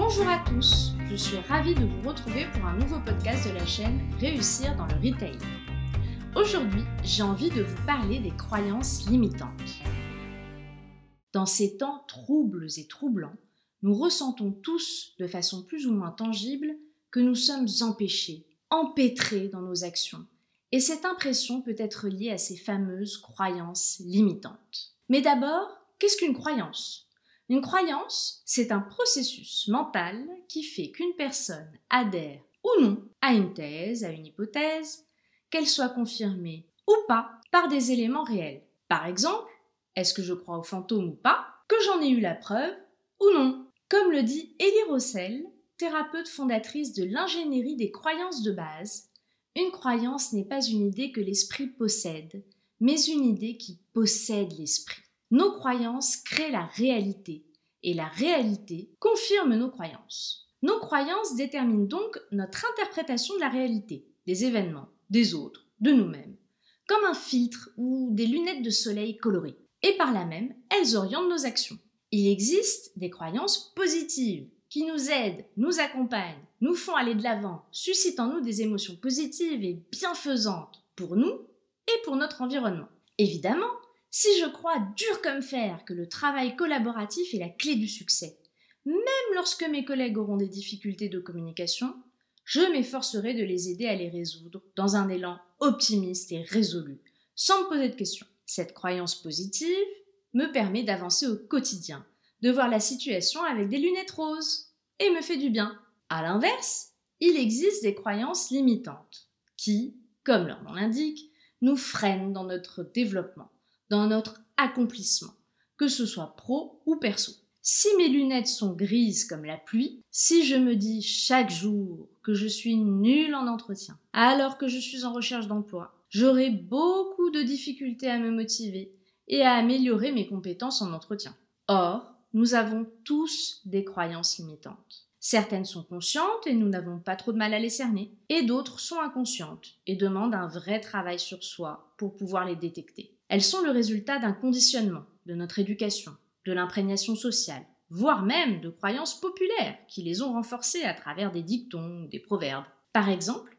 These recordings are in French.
Bonjour à tous, je suis ravie de vous retrouver pour un nouveau podcast de la chaîne Réussir dans le Retail. Aujourd'hui, j'ai envie de vous parler des croyances limitantes. Dans ces temps troubles et troublants, nous ressentons tous, de façon plus ou moins tangible, que nous sommes empêchés, empêtrés dans nos actions. Et cette impression peut être liée à ces fameuses croyances limitantes. Mais d'abord, qu'est-ce qu'une croyance? Une croyance, c'est un processus mental qui fait qu'une personne adhère ou non à une thèse, à une hypothèse, qu'elle soit confirmée ou pas par des éléments réels. Par exemple, est-ce que je crois aux fantômes ou pas Que j'en ai eu la preuve ou non? Comme le dit Elie Rossel, thérapeute fondatrice de l'ingénierie des croyances de base, une croyance n'est pas une idée que l'esprit possède, mais une idée qui possède l'esprit. Nos croyances créent la réalité et la réalité confirme nos croyances. Nos croyances déterminent donc notre interprétation de la réalité, des événements, des autres, de nous-mêmes, comme un filtre ou des lunettes de soleil colorées. Et par là même, elles orientent nos actions. Il existe des croyances positives qui nous aident, nous accompagnent, nous font aller de l'avant, suscitent en nous des émotions positives et bienfaisantes pour nous et pour notre environnement. Évidemment, si je crois dur comme fer que le travail collaboratif est la clé du succès, même lorsque mes collègues auront des difficultés de communication, je m'efforcerai de les aider à les résoudre dans un élan optimiste et résolu, sans me poser de questions. Cette croyance positive me permet d'avancer au quotidien, de voir la situation avec des lunettes roses, et me fait du bien. À l'inverse, il existe des croyances limitantes, qui, comme leur nom l'indique, nous freinent dans notre développement dans notre accomplissement, que ce soit pro ou perso. Si mes lunettes sont grises comme la pluie, si je me dis chaque jour que je suis nulle en entretien, alors que je suis en recherche d'emploi, j'aurai beaucoup de difficultés à me motiver et à améliorer mes compétences en entretien. Or, nous avons tous des croyances limitantes. Certaines sont conscientes et nous n'avons pas trop de mal à les cerner, et d'autres sont inconscientes et demandent un vrai travail sur soi pour pouvoir les détecter. Elles sont le résultat d'un conditionnement, de notre éducation, de l'imprégnation sociale, voire même de croyances populaires qui les ont renforcées à travers des dictons ou des proverbes. Par exemple,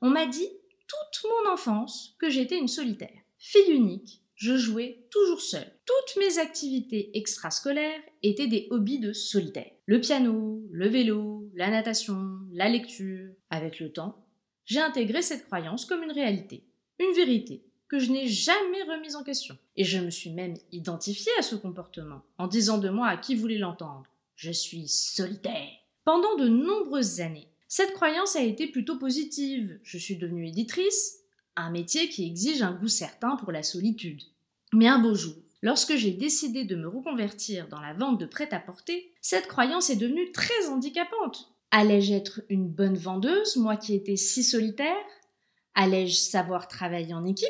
on m'a dit toute mon enfance que j'étais une solitaire. Fille unique, je jouais toujours seule. Toutes mes activités extrascolaires étaient des hobbies de solitaire. Le piano, le vélo, la natation, la lecture. Avec le temps, j'ai intégré cette croyance comme une réalité, une vérité, que je n'ai jamais remise en question. Et je me suis même identifiée à ce comportement, en disant de moi à qui voulait l'entendre Je suis solitaire. Pendant de nombreuses années, cette croyance a été plutôt positive. Je suis devenue éditrice, un métier qui exige un goût certain pour la solitude. Mais un beau jour, lorsque j'ai décidé de me reconvertir dans la vente de prêt-à-porter, cette croyance est devenue très handicapante. Allais-je être une bonne vendeuse, moi qui étais si solitaire? Allais-je savoir travailler en équipe?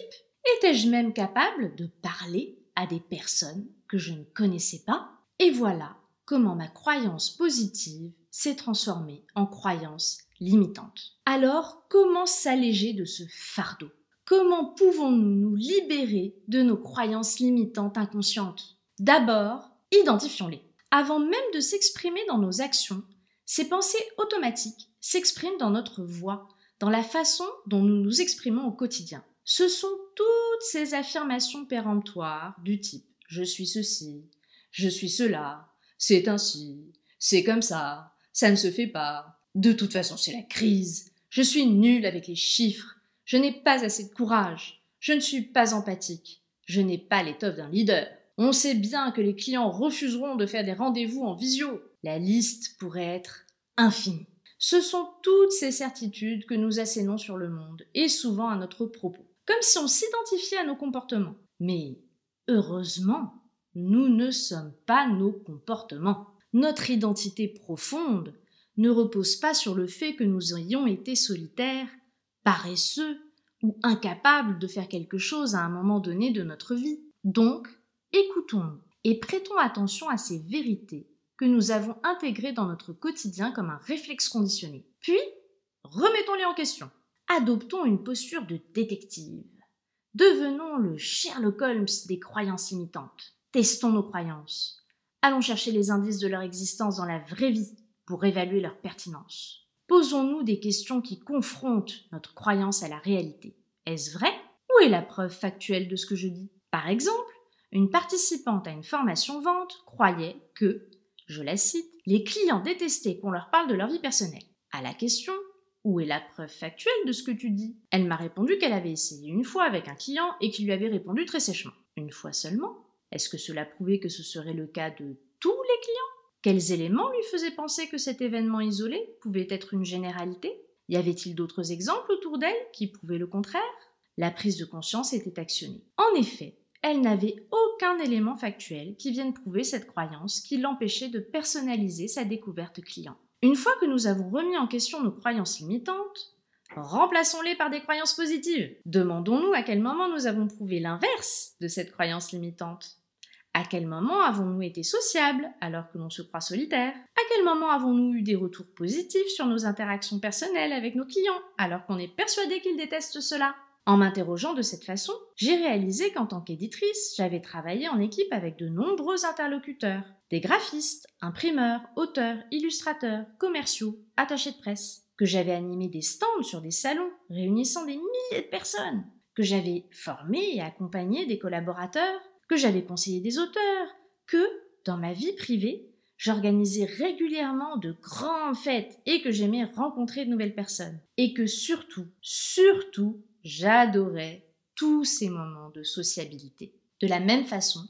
Étais-je même capable de parler à des personnes que je ne connaissais pas? Et voilà comment ma croyance positive s'est transformée en croyance limitante. Alors, comment s'alléger de ce fardeau? Comment pouvons-nous nous libérer de nos croyances limitantes inconscientes? D'abord, identifions-les. Avant même de s'exprimer dans nos actions, ces pensées automatiques s'expriment dans notre voix, dans la façon dont nous nous exprimons au quotidien. Ce sont toutes ces affirmations péremptoires du type je suis ceci, je suis cela, c'est ainsi, c'est comme ça, ça ne se fait pas, de toute façon c'est la crise, je suis nulle avec les chiffres, je n'ai pas assez de courage, je ne suis pas empathique, je n'ai pas l'étoffe d'un leader. On sait bien que les clients refuseront de faire des rendez-vous en visio. La liste pourrait être infinie. Ce sont toutes ces certitudes que nous assénons sur le monde, et souvent à notre propos comme si on s'identifiait à nos comportements. Mais heureusement, nous ne sommes pas nos comportements. notre identité profonde ne repose pas sur le fait que nous ayons été solitaires, paresseux ou incapables de faire quelque chose à un moment donné de notre vie. Donc, écoutons-nous et prêtons attention à ces vérités que nous avons intégrées dans notre quotidien comme un réflexe conditionné. Puis, remettons-les en question. Adoptons une posture de détective. Devenons le Sherlock Holmes des croyances imitantes. Testons nos croyances. Allons chercher les indices de leur existence dans la vraie vie pour évaluer leur pertinence. Posons-nous des questions qui confrontent notre croyance à la réalité. Est-ce vrai Où est la preuve factuelle de ce que je dis? Par exemple, une participante à une formation vente croyait que, je la cite, les clients détestaient qu'on leur parle de leur vie personnelle. À la question où est la preuve factuelle de ce que tu dis? Elle m'a répondu qu'elle avait essayé une fois avec un client et qu'il lui avait répondu très sèchement. Une fois seulement? Est-ce que cela prouvait que ce serait le cas de tous les clients? Quels éléments lui faisaient penser que cet événement isolé pouvait être une généralité? Y avait-il d'autres exemples autour d'elle qui prouvaient le contraire? La prise de conscience était actionnée. En effet, elle n'avait aucun élément factuel qui vienne prouver cette croyance qui l'empêchait de personnaliser sa découverte client. Une fois que nous avons remis en question nos croyances limitantes, remplaçons-les par des croyances positives. Demandons-nous à quel moment nous avons prouvé l'inverse de cette croyance limitante. À quel moment avons-nous été sociables alors que l'on se croit solitaire? À quel moment avons-nous eu des retours positifs sur nos interactions personnelles avec nos clients alors qu'on est persuadé qu'ils détestent cela? En m'interrogeant de cette façon, j'ai réalisé qu'en tant qu'éditrice, j'avais travaillé en équipe avec de nombreux interlocuteurs, des graphistes, imprimeurs, auteurs, illustrateurs, commerciaux, attachés de presse, que j'avais animé des stands sur des salons réunissant des milliers de personnes, que j'avais formé et accompagné des collaborateurs, que j'avais conseillé des auteurs, que, dans ma vie privée, j'organisais régulièrement de grandes fêtes et que j'aimais rencontrer de nouvelles personnes. Et que surtout, surtout, J'adorais tous ces moments de sociabilité. De la même façon,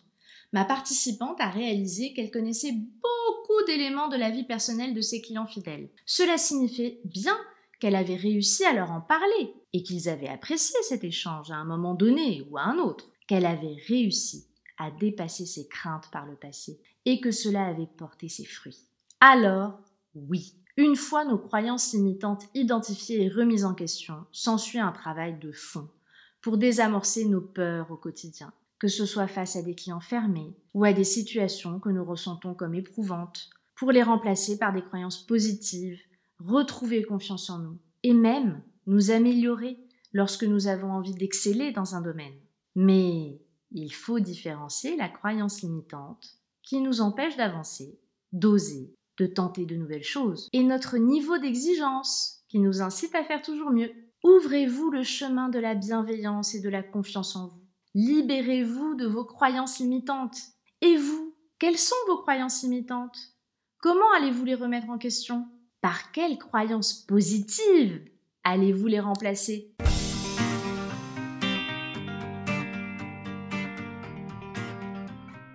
ma participante a réalisé qu'elle connaissait beaucoup d'éléments de la vie personnelle de ses clients fidèles. Cela signifiait bien qu'elle avait réussi à leur en parler et qu'ils avaient apprécié cet échange à un moment donné ou à un autre, qu'elle avait réussi à dépasser ses craintes par le passé et que cela avait porté ses fruits. Alors, oui, une fois nos croyances limitantes identifiées et remises en question, s'ensuit un travail de fond pour désamorcer nos peurs au quotidien, que ce soit face à des clients fermés ou à des situations que nous ressentons comme éprouvantes, pour les remplacer par des croyances positives, retrouver confiance en nous et même nous améliorer lorsque nous avons envie d'exceller dans un domaine. Mais il faut différencier la croyance limitante qui nous empêche d'avancer, d'oser de tenter de nouvelles choses, et notre niveau d'exigence qui nous incite à faire toujours mieux. Ouvrez-vous le chemin de la bienveillance et de la confiance en vous. Libérez-vous de vos croyances limitantes. Et vous, quelles sont vos croyances limitantes? Comment allez-vous les remettre en question? Par quelles croyances positives allez-vous les remplacer?